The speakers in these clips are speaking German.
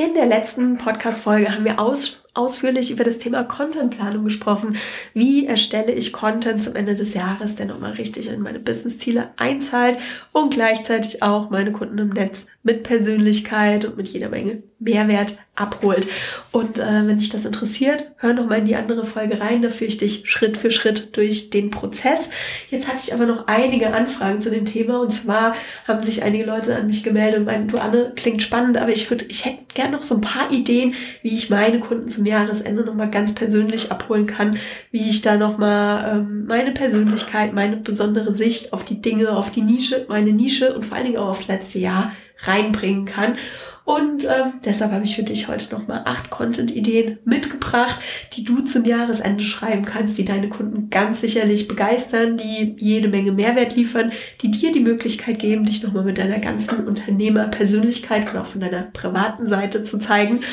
In der letzten Podcast-Folge haben wir aus, ausführlich über das Thema Contentplanung gesprochen. Wie erstelle ich Content zum Ende des Jahres, der nochmal richtig in meine Business-Ziele einzahlt und gleichzeitig auch meine Kunden im Netz mit Persönlichkeit und mit jeder Menge Mehrwert abholt. Und äh, wenn dich das interessiert, hör noch mal in die andere Folge rein. Da führe ich dich Schritt für Schritt durch den Prozess. Jetzt hatte ich aber noch einige Anfragen zu dem Thema. Und zwar haben sich einige Leute an mich gemeldet und meinen, du Anne, klingt spannend, aber ich würde, ich hätte gerne noch so ein paar Ideen, wie ich meine Kunden zum Jahresende noch mal ganz persönlich abholen kann, wie ich da noch mal ähm, meine Persönlichkeit, meine besondere Sicht auf die Dinge, auf die Nische, meine Nische und vor allen Dingen auch aufs letzte Jahr reinbringen kann. Und ähm, deshalb habe ich für dich heute nochmal acht Content-Ideen mitgebracht, die du zum Jahresende schreiben kannst, die deine Kunden ganz sicherlich begeistern, die jede Menge Mehrwert liefern, die dir die Möglichkeit geben, dich nochmal mit deiner ganzen Unternehmerpersönlichkeit und auch von deiner privaten Seite zu zeigen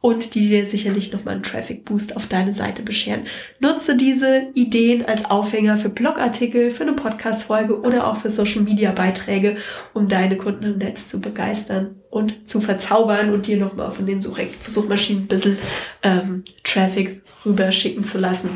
und die dir sicherlich nochmal einen Traffic Boost auf deine Seite bescheren. Nutze diese Ideen als Aufhänger für Blogartikel, für eine Podcast-Folge oder auch für Social Media Beiträge, um deine Kunden im Netz zu begeistern und zu verzaubern und dir nochmal von den Such Suchmaschinen ein bisschen ähm, Traffic rüberschicken zu lassen.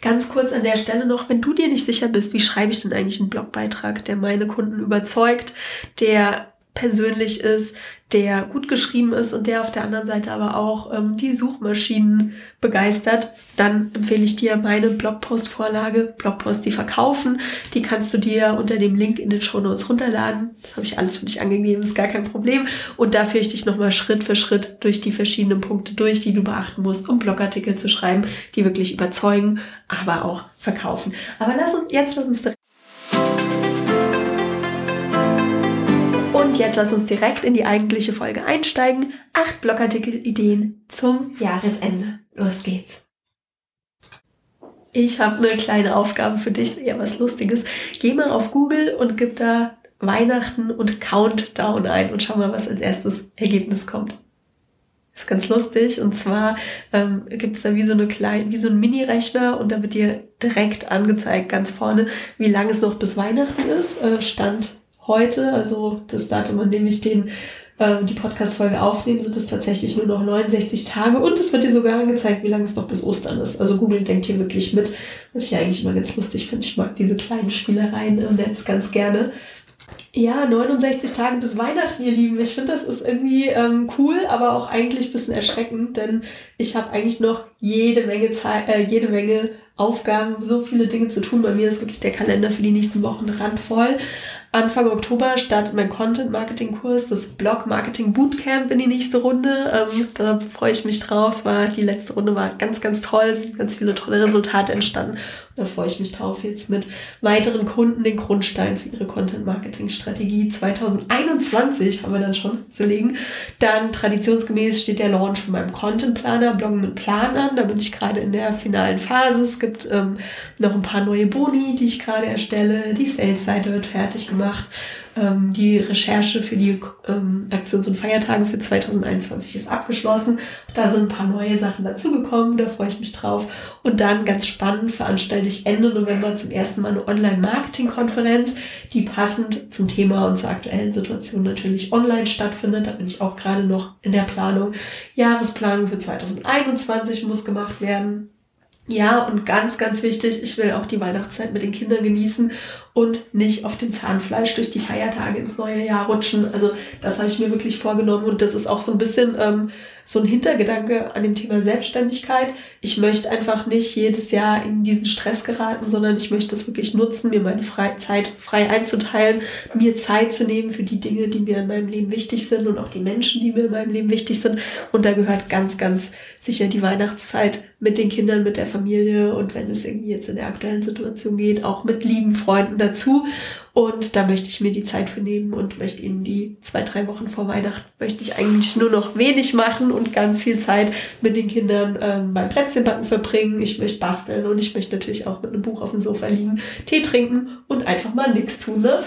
Ganz kurz an der Stelle noch, wenn du dir nicht sicher bist, wie schreibe ich denn eigentlich einen Blogbeitrag, der meine Kunden überzeugt, der persönlich ist, der gut geschrieben ist und der auf der anderen Seite aber auch ähm, die Suchmaschinen begeistert, dann empfehle ich dir meine Blogpost-Vorlage, Blogpost, die verkaufen. Die kannst du dir unter dem Link in den Show Notes runterladen. Das habe ich alles für dich angegeben, ist gar kein Problem. Und da führe ich dich nochmal Schritt für Schritt durch die verschiedenen Punkte durch, die du beachten musst, um Blogartikel zu schreiben, die wirklich überzeugen, aber auch verkaufen. Aber lass uns, jetzt lass uns direkt Jetzt lass uns direkt in die eigentliche Folge einsteigen. Acht Blogartikel-Ideen zum Jahresende. Los geht's. Ich habe eine kleine Aufgabe für dich, eher was Lustiges. Geh mal auf Google und gib da Weihnachten und Countdown ein und schau mal, was als erstes Ergebnis kommt. Ist ganz lustig. Und zwar ähm, gibt es da wie so eine kleine, wie so ein Mini-Rechner und da wird dir direkt angezeigt, ganz vorne, wie lange es noch bis Weihnachten ist. Äh, Stand heute, also das Datum, an dem ich den äh, die Podcast-Folge aufnehme, sind es tatsächlich nur noch 69 Tage und es wird dir sogar angezeigt, wie lange es noch bis Ostern ist. Also Google denkt hier wirklich mit, was ich eigentlich immer ganz lustig finde. Ich mag diese kleinen Spielereien im Netz ganz gerne. Ja, 69 Tage bis Weihnachten, ihr Lieben. Ich finde, das ist irgendwie ähm, cool, aber auch eigentlich ein bisschen erschreckend, denn ich habe eigentlich noch jede Menge Zeit, äh, jede Menge Aufgaben, so viele Dinge zu tun. Bei mir ist wirklich der Kalender für die nächsten Wochen randvoll. Anfang Oktober startet mein Content-Marketing-Kurs, das Blog-Marketing-Bootcamp in die nächste Runde. Ähm, da freue ich mich drauf. Es war, die letzte Runde war ganz, ganz toll. Es sind ganz viele tolle Resultate entstanden. Da freue ich mich drauf, jetzt mit weiteren Kunden den Grundstein für ihre Content-Marketing-Strategie 2021 haben wir dann schon zu legen. Dann traditionsgemäß steht der Launch von meinem Content-Planer, Bloggen mit Plan an. Da bin ich gerade in der finalen Phase. Es gibt ähm, noch ein paar neue Boni, die ich gerade erstelle. Die Sales-Seite wird fertig gemacht. Ähm, die Recherche für die ähm, Aktions- und Feiertage für 2021 ist abgeschlossen. Da sind ein paar neue Sachen dazugekommen, da freue ich mich drauf. Und dann ganz spannend veranstalte ich Ende November zum ersten Mal eine Online-Marketing-Konferenz, die passend zum Thema und zur aktuellen Situation natürlich online stattfindet. Da bin ich auch gerade noch in der Planung. Jahresplanung für 2021 muss gemacht werden. Ja, und ganz, ganz wichtig, ich will auch die Weihnachtszeit mit den Kindern genießen und nicht auf dem Zahnfleisch durch die Feiertage ins neue Jahr rutschen. Also das habe ich mir wirklich vorgenommen und das ist auch so ein bisschen ähm, so ein Hintergedanke an dem Thema Selbstständigkeit. Ich möchte einfach nicht jedes Jahr in diesen Stress geraten, sondern ich möchte es wirklich nutzen, mir meine Fre Zeit frei einzuteilen, mir Zeit zu nehmen für die Dinge, die mir in meinem Leben wichtig sind und auch die Menschen, die mir in meinem Leben wichtig sind. Und da gehört ganz, ganz sicher die Weihnachtszeit mit den Kindern, mit der Familie und wenn es irgendwie jetzt in der aktuellen Situation geht, auch mit lieben Freunden dazu. Und da möchte ich mir die Zeit für nehmen und möchte Ihnen die zwei, drei Wochen vor Weihnachten möchte ich eigentlich nur noch wenig machen und ganz viel Zeit mit den Kindern ähm, beim Plätzchenbacken verbringen. Ich möchte basteln und ich möchte natürlich auch mit einem Buch auf dem Sofa liegen, Tee trinken und einfach mal nichts tun. Ne?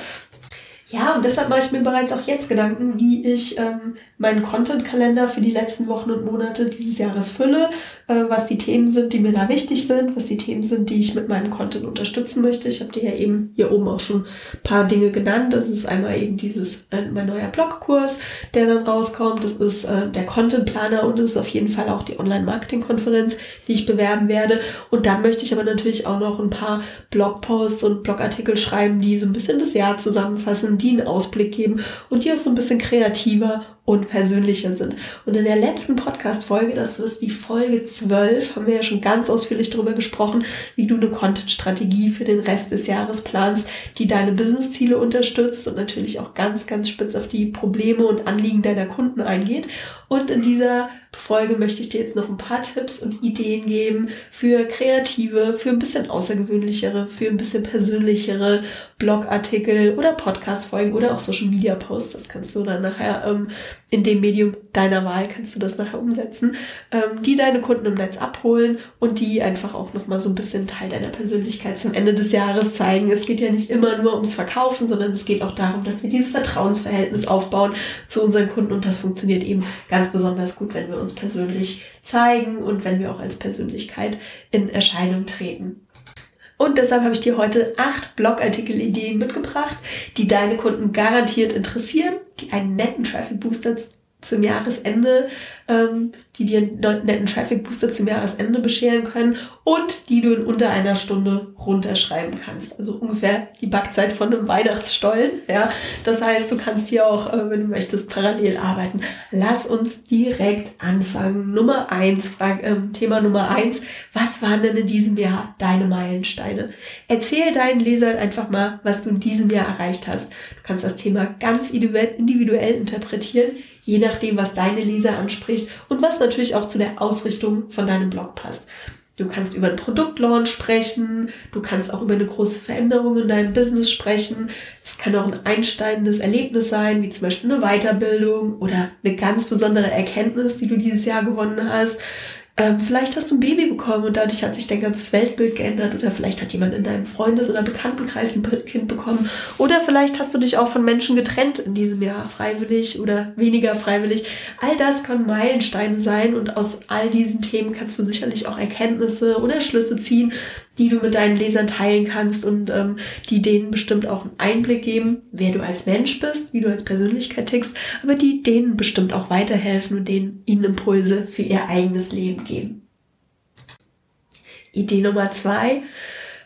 Ja, und deshalb mache ich mir bereits auch jetzt Gedanken, wie ich ähm, meinen Content-Kalender für die letzten Wochen und Monate dieses Jahres fülle, äh, was die Themen sind, die mir da wichtig sind, was die Themen sind, die ich mit meinem Content unterstützen möchte. Ich habe dir ja eben hier oben auch schon ein paar Dinge genannt. Das ist einmal eben dieses, äh, mein neuer Blogkurs, der dann rauskommt. Das ist äh, der Content-Planer und es ist auf jeden Fall auch die Online-Marketing-Konferenz, die ich bewerben werde. Und dann möchte ich aber natürlich auch noch ein paar Blogposts und Blogartikel schreiben, die so ein bisschen das Jahr zusammenfassen, die einen Ausblick geben und die auch so ein bisschen kreativer und persönlicher sind. Und in der letzten Podcast-Folge, das ist die Folge 12, haben wir ja schon ganz ausführlich darüber gesprochen, wie du eine Content-Strategie für den Rest des Jahres planst, die deine Business-Ziele unterstützt und natürlich auch ganz, ganz spitz auf die Probleme und Anliegen deiner Kunden eingeht. Und in dieser Folge möchte ich dir jetzt noch ein paar Tipps und Ideen geben für kreative, für ein bisschen außergewöhnlichere, für ein bisschen persönlichere Blogartikel oder Podcast-Folgen oder auch Social-Media-Posts. Das kannst du dann nachher ähm, in dem Medium deiner Wahl kannst du das nachher umsetzen, ähm, die deine Kunden im Netz abholen und die einfach auch nochmal so ein bisschen Teil deiner Persönlichkeit zum Ende des Jahres zeigen. Es geht ja nicht immer nur ums Verkaufen, sondern es geht auch darum, dass wir dieses Vertrauensverhältnis aufbauen zu unseren Kunden und das funktioniert eben ganz besonders gut, wenn wir uns persönlich zeigen und wenn wir auch als Persönlichkeit in Erscheinung treten. Und deshalb habe ich dir heute acht Blogartikel-Ideen mitgebracht, die deine Kunden garantiert interessieren, die einen netten Traffic Booster zum Jahresende ähm, die dir einen netten Traffic Booster zum Jahresende bescheren können und die du in unter einer Stunde runterschreiben kannst. Also ungefähr die Backzeit von einem Weihnachtsstollen. Ja, das heißt, du kannst hier auch, äh, wenn du möchtest, parallel arbeiten. Lass uns direkt anfangen. Nummer eins, äh, Thema Nummer eins. Was waren denn in diesem Jahr deine Meilensteine? Erzähl deinen Lesern einfach mal, was du in diesem Jahr erreicht hast. Du kannst das Thema ganz individuell interpretieren, je nachdem, was deine Leser anspricht und was natürlich auch zu der Ausrichtung von deinem Blog passt. Du kannst über einen Produktlaunch sprechen, du kannst auch über eine große Veränderung in deinem Business sprechen. Es kann auch ein einsteigendes Erlebnis sein, wie zum Beispiel eine Weiterbildung oder eine ganz besondere Erkenntnis, die du dieses Jahr gewonnen hast. Ähm, vielleicht hast du ein Baby bekommen und dadurch hat sich dein ganzes Weltbild geändert oder vielleicht hat jemand in deinem Freundes- oder Bekanntenkreis ein Kind bekommen oder vielleicht hast du dich auch von Menschen getrennt in diesem Jahr, freiwillig oder weniger freiwillig. All das können Meilensteine sein und aus all diesen Themen kannst du sicherlich auch Erkenntnisse oder Schlüsse ziehen, die du mit deinen Lesern teilen kannst und ähm, die denen bestimmt auch einen Einblick geben, wer du als Mensch bist, wie du als Persönlichkeit tickst, aber die denen bestimmt auch weiterhelfen und denen ihnen Impulse für ihr eigenes Leben geben. Idee Nummer zwei.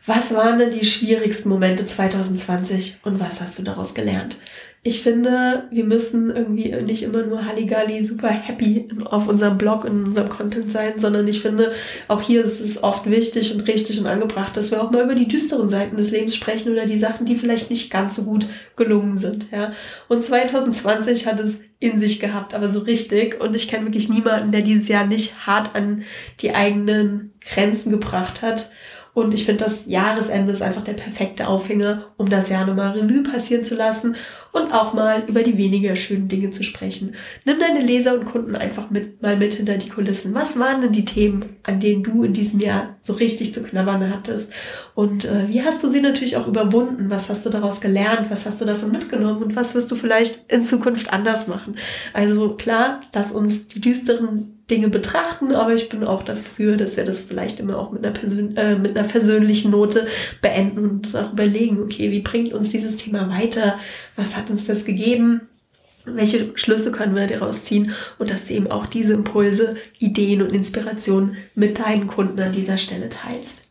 Was waren denn die schwierigsten Momente 2020 und was hast du daraus gelernt? Ich finde, wir müssen irgendwie nicht immer nur Halligalli super happy auf unserem Blog und in unserem Content sein, sondern ich finde, auch hier ist es oft wichtig und richtig und angebracht, dass wir auch mal über die düsteren Seiten des Lebens sprechen oder die Sachen, die vielleicht nicht ganz so gut gelungen sind, ja. Und 2020 hat es in sich gehabt, aber so richtig. Und ich kenne wirklich niemanden, der dieses Jahr nicht hart an die eigenen Grenzen gebracht hat und ich finde, das Jahresende ist einfach der perfekte Aufhänger, um das Jahr nochmal Revue passieren zu lassen und auch mal über die weniger schönen Dinge zu sprechen. Nimm deine Leser und Kunden einfach mit, mal mit hinter die Kulissen. Was waren denn die Themen, an denen du in diesem Jahr so richtig zu knabbern hattest? Und äh, wie hast du sie natürlich auch überwunden? Was hast du daraus gelernt? Was hast du davon mitgenommen? Und was wirst du vielleicht in Zukunft anders machen? Also klar, lass uns die düsteren Dinge betrachten, aber ich bin auch dafür, dass wir das vielleicht immer auch mit einer, Persön äh, mit einer persönlichen Note beenden und uns auch überlegen, okay, wie bringt uns dieses Thema weiter? Was hat uns das gegeben? Welche Schlüsse können wir daraus ziehen? Und dass du eben auch diese Impulse, Ideen und Inspirationen mit deinen Kunden an dieser Stelle teilst.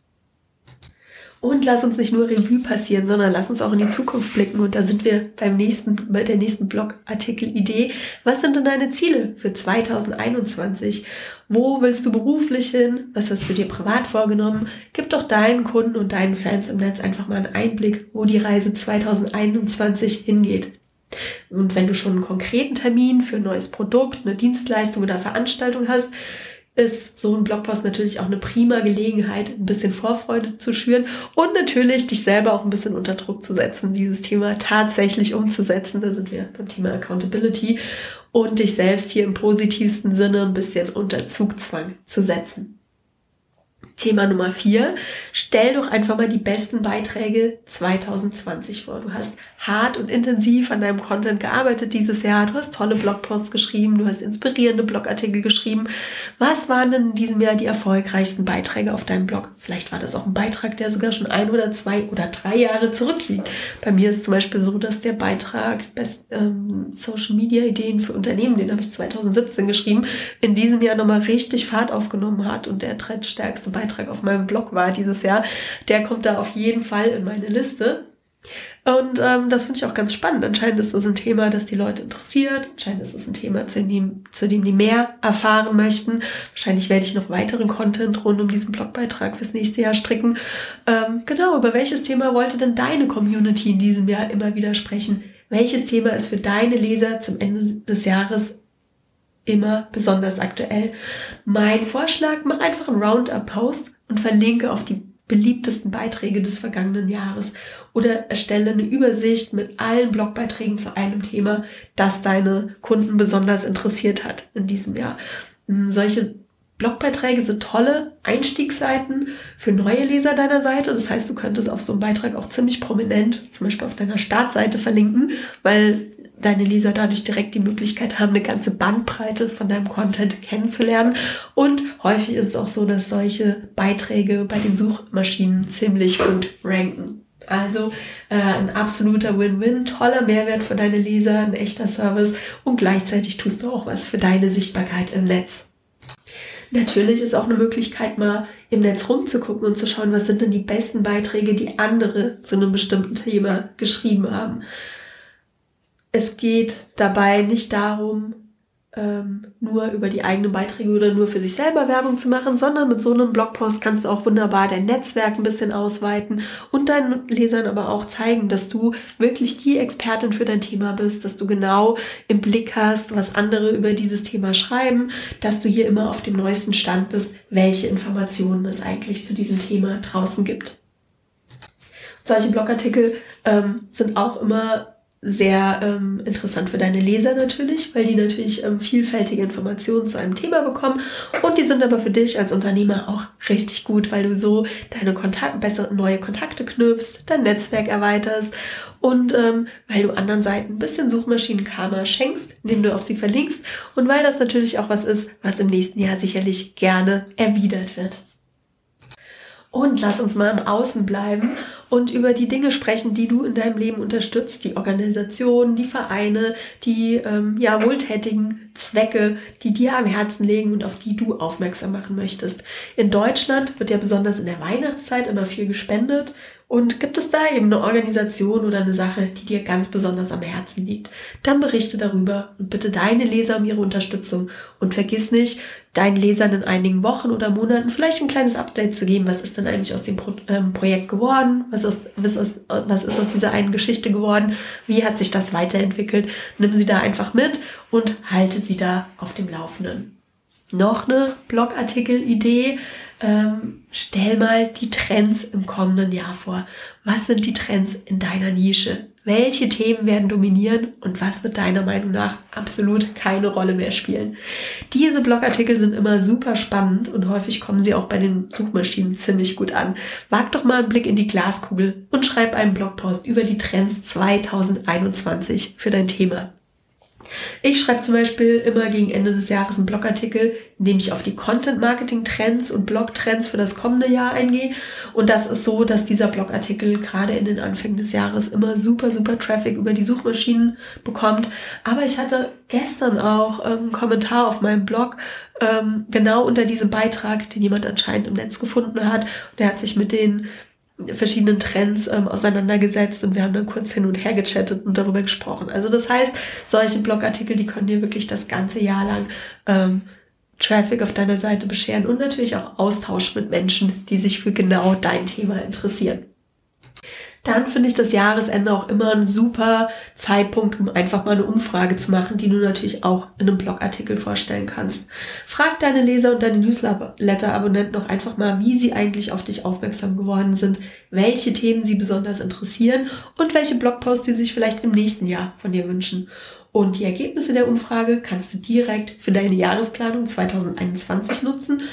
Und lass uns nicht nur Revue passieren, sondern lass uns auch in die Zukunft blicken. Und da sind wir beim nächsten, bei der nächsten Blogartikel-Idee. Was sind denn deine Ziele für 2021? Wo willst du beruflich hin? Was hast du dir privat vorgenommen? Gib doch deinen Kunden und deinen Fans im Netz einfach mal einen Einblick, wo die Reise 2021 hingeht. Und wenn du schon einen konkreten Termin für ein neues Produkt, eine Dienstleistung oder Veranstaltung hast, ist so ein Blogpost natürlich auch eine prima Gelegenheit, ein bisschen Vorfreude zu schüren und natürlich dich selber auch ein bisschen unter Druck zu setzen, dieses Thema tatsächlich umzusetzen. Da sind wir beim Thema Accountability und dich selbst hier im positivsten Sinne ein bisschen unter Zugzwang zu setzen. Thema Nummer vier. Stell doch einfach mal die besten Beiträge 2020 vor. Du hast hart und intensiv an deinem Content gearbeitet dieses Jahr. Du hast tolle Blogposts geschrieben. Du hast inspirierende Blogartikel geschrieben. Was waren denn in diesem Jahr die erfolgreichsten Beiträge auf deinem Blog? Vielleicht war das auch ein Beitrag, der sogar schon ein oder zwei oder drei Jahre zurückliegt. Bei mir ist zum Beispiel so, dass der Beitrag Best, ähm, Social Media Ideen für Unternehmen, den habe ich 2017 geschrieben, in diesem Jahr nochmal richtig Fahrt aufgenommen hat und der drittstärkste Beitrag Beitrag auf meinem Blog war dieses Jahr, der kommt da auf jeden Fall in meine Liste. Und ähm, das finde ich auch ganz spannend. Anscheinend ist das ein Thema, das die Leute interessiert. Anscheinend ist es ein Thema, zu dem, zu dem die mehr erfahren möchten. Wahrscheinlich werde ich noch weiteren Content rund um diesen Blogbeitrag fürs nächste Jahr stricken. Ähm, genau, über welches Thema wollte denn deine Community in diesem Jahr immer wieder sprechen? Welches Thema ist für deine Leser zum Ende des Jahres immer besonders aktuell. Mein Vorschlag, mach einfach einen Roundup-Post und verlinke auf die beliebtesten Beiträge des vergangenen Jahres oder erstelle eine Übersicht mit allen Blogbeiträgen zu einem Thema, das deine Kunden besonders interessiert hat in diesem Jahr. Hm, solche Blogbeiträge sind tolle Einstiegsseiten für neue Leser deiner Seite. Das heißt, du könntest auf so einem Beitrag auch ziemlich prominent, zum Beispiel auf deiner Startseite verlinken, weil deine Leser dadurch direkt die Möglichkeit haben, eine ganze Bandbreite von deinem Content kennenzulernen. Und häufig ist es auch so, dass solche Beiträge bei den Suchmaschinen ziemlich gut ranken. Also äh, ein absoluter Win-Win, toller Mehrwert für deine Leser, ein echter Service und gleichzeitig tust du auch was für deine Sichtbarkeit im Netz. Natürlich ist auch eine Möglichkeit, mal im Netz rumzugucken und zu schauen, was sind denn die besten Beiträge, die andere zu einem bestimmten Thema geschrieben haben. Es geht dabei nicht darum, ähm, nur über die eigenen Beiträge oder nur für sich selber Werbung zu machen, sondern mit so einem Blogpost kannst du auch wunderbar dein Netzwerk ein bisschen ausweiten und deinen Lesern aber auch zeigen, dass du wirklich die Expertin für dein Thema bist, dass du genau im Blick hast, was andere über dieses Thema schreiben, dass du hier immer auf dem neuesten Stand bist, welche Informationen es eigentlich zu diesem Thema draußen gibt. Solche Blogartikel ähm, sind auch immer sehr ähm, interessant für deine Leser natürlich, weil die natürlich ähm, vielfältige Informationen zu einem Thema bekommen und die sind aber für dich als Unternehmer auch richtig gut, weil du so deine Kontakte, bessere neue Kontakte knüpfst, dein Netzwerk erweiterst und ähm, weil du anderen Seiten ein bisschen Suchmaschinenkarma schenkst, indem du auf sie verlinkst und weil das natürlich auch was ist, was im nächsten Jahr sicherlich gerne erwidert wird. Und lass uns mal im Außen bleiben und über die Dinge sprechen, die du in deinem Leben unterstützt, die Organisationen, die Vereine, die ähm, ja wohltätigen Zwecke, die dir am Herzen liegen und auf die du aufmerksam machen möchtest. In Deutschland wird ja besonders in der Weihnachtszeit immer viel gespendet und gibt es da eben eine Organisation oder eine Sache, die dir ganz besonders am Herzen liegt, dann berichte darüber und bitte deine Leser um ihre Unterstützung. Und vergiss nicht, deinen Lesern in einigen Wochen oder Monaten vielleicht ein kleines Update zu geben. Was ist denn eigentlich aus dem Pro ähm, Projekt geworden? Was ist, was, ist, was ist aus dieser einen Geschichte geworden? Wie hat sich das weiterentwickelt? Nimm sie da einfach mit und halte sie da auf dem Laufenden. Noch eine Blogartikel-Idee ähm, stell mal die Trends im kommenden Jahr vor. Was sind die Trends in deiner Nische? Welche Themen werden dominieren und was wird deiner Meinung nach absolut keine Rolle mehr spielen? Diese Blogartikel sind immer super spannend und häufig kommen sie auch bei den Suchmaschinen ziemlich gut an. Wag doch mal einen Blick in die Glaskugel und schreib einen Blogpost über die Trends 2021 für dein Thema. Ich schreibe zum Beispiel immer gegen Ende des Jahres einen Blogartikel, in dem ich auf die Content-Marketing-Trends und Blog-Trends für das kommende Jahr eingehe. Und das ist so, dass dieser Blogartikel gerade in den Anfängen des Jahres immer super, super Traffic über die Suchmaschinen bekommt. Aber ich hatte gestern auch einen Kommentar auf meinem Blog, ähm, genau unter diesem Beitrag, den jemand anscheinend im Netz gefunden hat. Und er hat sich mit den verschiedenen Trends ähm, auseinandergesetzt und wir haben dann kurz hin und her gechattet und darüber gesprochen. Also das heißt, solche Blogartikel, die können dir wirklich das ganze Jahr lang ähm, Traffic auf deiner Seite bescheren und natürlich auch Austausch mit Menschen, die sich für genau dein Thema interessieren dann finde ich das Jahresende auch immer ein super Zeitpunkt, um einfach mal eine Umfrage zu machen, die du natürlich auch in einem Blogartikel vorstellen kannst. Frag deine Leser und deine Newsletter-Abonnenten auch einfach mal, wie sie eigentlich auf dich aufmerksam geworden sind, welche Themen sie besonders interessieren und welche Blogposts sie sich vielleicht im nächsten Jahr von dir wünschen. Und die Ergebnisse der Umfrage kannst du direkt für deine Jahresplanung 2021 nutzen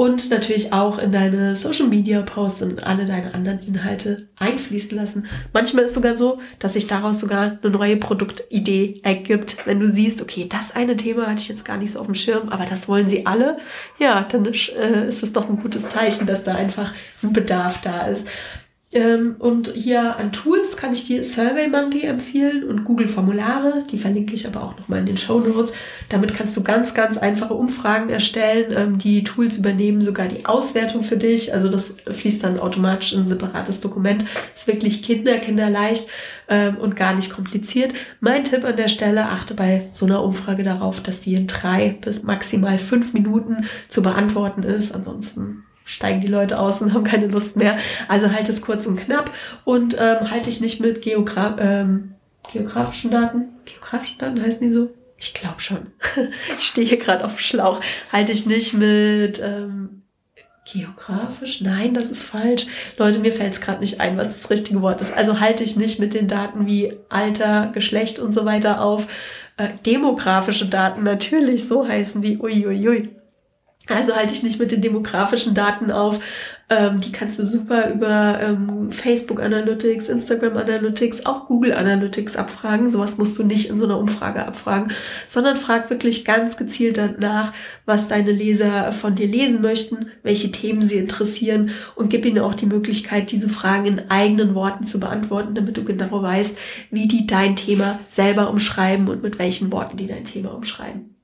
und natürlich auch in deine Social Media Posts und alle deine anderen Inhalte einfließen lassen. Manchmal ist sogar so, dass sich daraus sogar eine neue Produktidee ergibt, wenn du siehst, okay, das eine Thema hatte ich jetzt gar nicht so auf dem Schirm, aber das wollen sie alle. Ja, dann äh, ist es doch ein gutes Zeichen, dass da einfach ein Bedarf da ist. Ähm, und hier an Tools kann ich dir SurveyMonkey empfehlen und Google Formulare. Die verlinke ich aber auch nochmal in den Show Notes. Damit kannst du ganz, ganz einfache Umfragen erstellen. Ähm, die Tools übernehmen sogar die Auswertung für dich. Also das fließt dann automatisch in ein separates Dokument. Ist wirklich kinder, kinderleicht ähm, und gar nicht kompliziert. Mein Tipp an der Stelle, achte bei so einer Umfrage darauf, dass die in drei bis maximal fünf Minuten zu beantworten ist. Ansonsten steigen die Leute aus und haben keine Lust mehr. Also halt es kurz und knapp und ähm, halte ich nicht mit Geogra ähm, geografischen Daten. Geografischen Daten heißen die so? Ich glaube schon. ich stehe hier gerade auf dem Schlauch. Halte ich nicht mit ähm, geografisch? Nein, das ist falsch. Leute, mir fällt es gerade nicht ein, was das richtige Wort ist. Also halte ich nicht mit den Daten wie Alter, Geschlecht und so weiter auf. Äh, demografische Daten, natürlich, so heißen die. Uiuiui. Ui, ui. Also halte ich nicht mit den demografischen Daten auf. Ähm, die kannst du super über ähm, Facebook Analytics, Instagram Analytics, auch Google Analytics abfragen. Sowas musst du nicht in so einer Umfrage abfragen, sondern frag wirklich ganz gezielt danach, was deine Leser von dir lesen möchten, welche Themen sie interessieren und gib ihnen auch die Möglichkeit, diese Fragen in eigenen Worten zu beantworten, damit du genau weißt, wie die dein Thema selber umschreiben und mit welchen Worten die dein Thema umschreiben.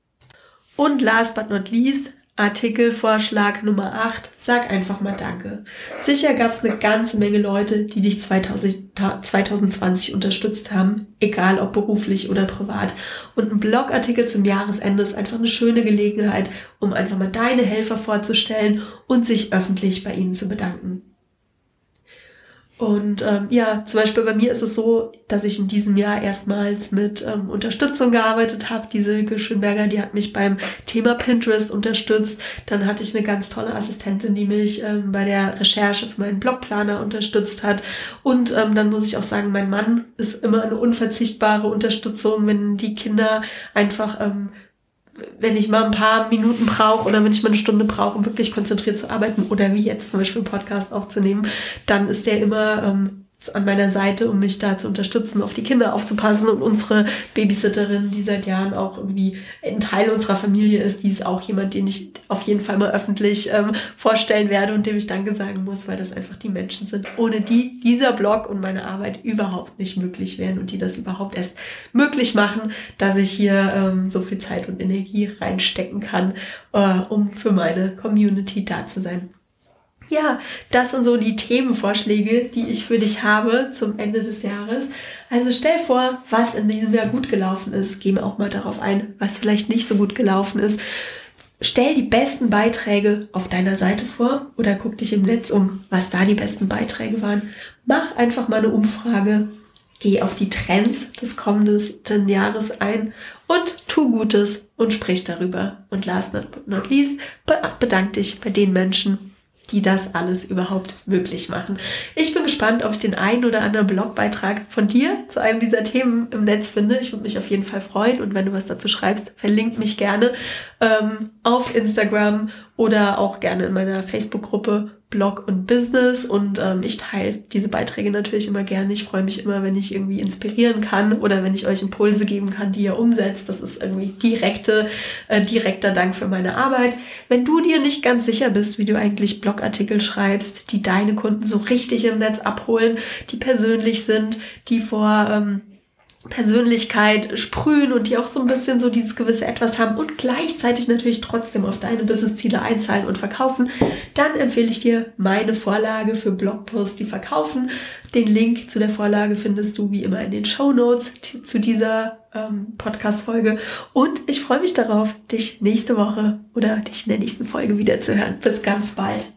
Und last but not least, Artikelvorschlag Nummer 8, sag einfach mal Danke. Sicher gab es eine ganze Menge Leute, die dich 2000, 2020 unterstützt haben, egal ob beruflich oder privat. Und ein Blogartikel zum Jahresende ist einfach eine schöne Gelegenheit, um einfach mal deine Helfer vorzustellen und sich öffentlich bei ihnen zu bedanken. Und ähm, ja, zum Beispiel bei mir ist es so, dass ich in diesem Jahr erstmals mit ähm, Unterstützung gearbeitet habe. Die Silke Schönberger, die hat mich beim Thema Pinterest unterstützt. Dann hatte ich eine ganz tolle Assistentin, die mich ähm, bei der Recherche für meinen Blogplaner unterstützt hat. Und ähm, dann muss ich auch sagen, mein Mann ist immer eine unverzichtbare Unterstützung, wenn die Kinder einfach ähm, wenn ich mal ein paar Minuten brauche oder wenn ich mal eine Stunde brauche, um wirklich konzentriert zu arbeiten oder wie jetzt zum Beispiel einen Podcast aufzunehmen, dann ist der immer ähm, an meiner Seite, um mich da zu unterstützen, auf die Kinder aufzupassen. Und unsere Babysitterin, die seit Jahren auch irgendwie ein Teil unserer Familie ist, die ist auch jemand, den ich auf jeden Fall mal öffentlich ähm, vorstellen werde und dem ich Danke sagen muss, weil das einfach die Menschen sind, ohne die dieser Blog und meine Arbeit überhaupt nicht möglich wären und die das überhaupt erst möglich machen, dass ich hier ähm, so viel Zeit und Energie reinstecken kann, äh, um für meine Community da zu sein. Ja, das sind so die Themenvorschläge, die ich für dich habe zum Ende des Jahres. Also stell vor, was in diesem Jahr gut gelaufen ist. Geh mir auch mal darauf ein, was vielleicht nicht so gut gelaufen ist. Stell die besten Beiträge auf deiner Seite vor oder guck dich im Netz um, was da die besten Beiträge waren. Mach einfach mal eine Umfrage. Geh auf die Trends des kommenden Jahres ein und tu Gutes und sprich darüber. Und last but not least, bedank dich bei den Menschen, die das alles überhaupt möglich machen. Ich bin gespannt, ob ich den einen oder anderen Blogbeitrag von dir zu einem dieser Themen im Netz finde. Ich würde mich auf jeden Fall freuen und wenn du was dazu schreibst, verlink mich gerne ähm, auf Instagram oder auch gerne in meiner Facebook-Gruppe Blog und Business und ähm, ich teile diese Beiträge natürlich immer gerne. Ich freue mich immer, wenn ich irgendwie inspirieren kann oder wenn ich euch Impulse geben kann, die ihr umsetzt. Das ist irgendwie direkte, äh, direkter Dank für meine Arbeit. Wenn du dir nicht ganz sicher bist, wie du eigentlich Blogartikel schreibst, die deine Kunden so richtig im Netz abholen, die persönlich sind, die vor ähm, Persönlichkeit sprühen und die auch so ein bisschen so dieses gewisse Etwas haben und gleichzeitig natürlich trotzdem auf deine Businessziele einzahlen und verkaufen, dann empfehle ich dir meine Vorlage für Blogposts, die verkaufen. Den Link zu der Vorlage findest du wie immer in den Show Notes zu dieser ähm, Podcast-Folge und ich freue mich darauf, dich nächste Woche oder dich in der nächsten Folge wieder zu hören. Bis ganz bald.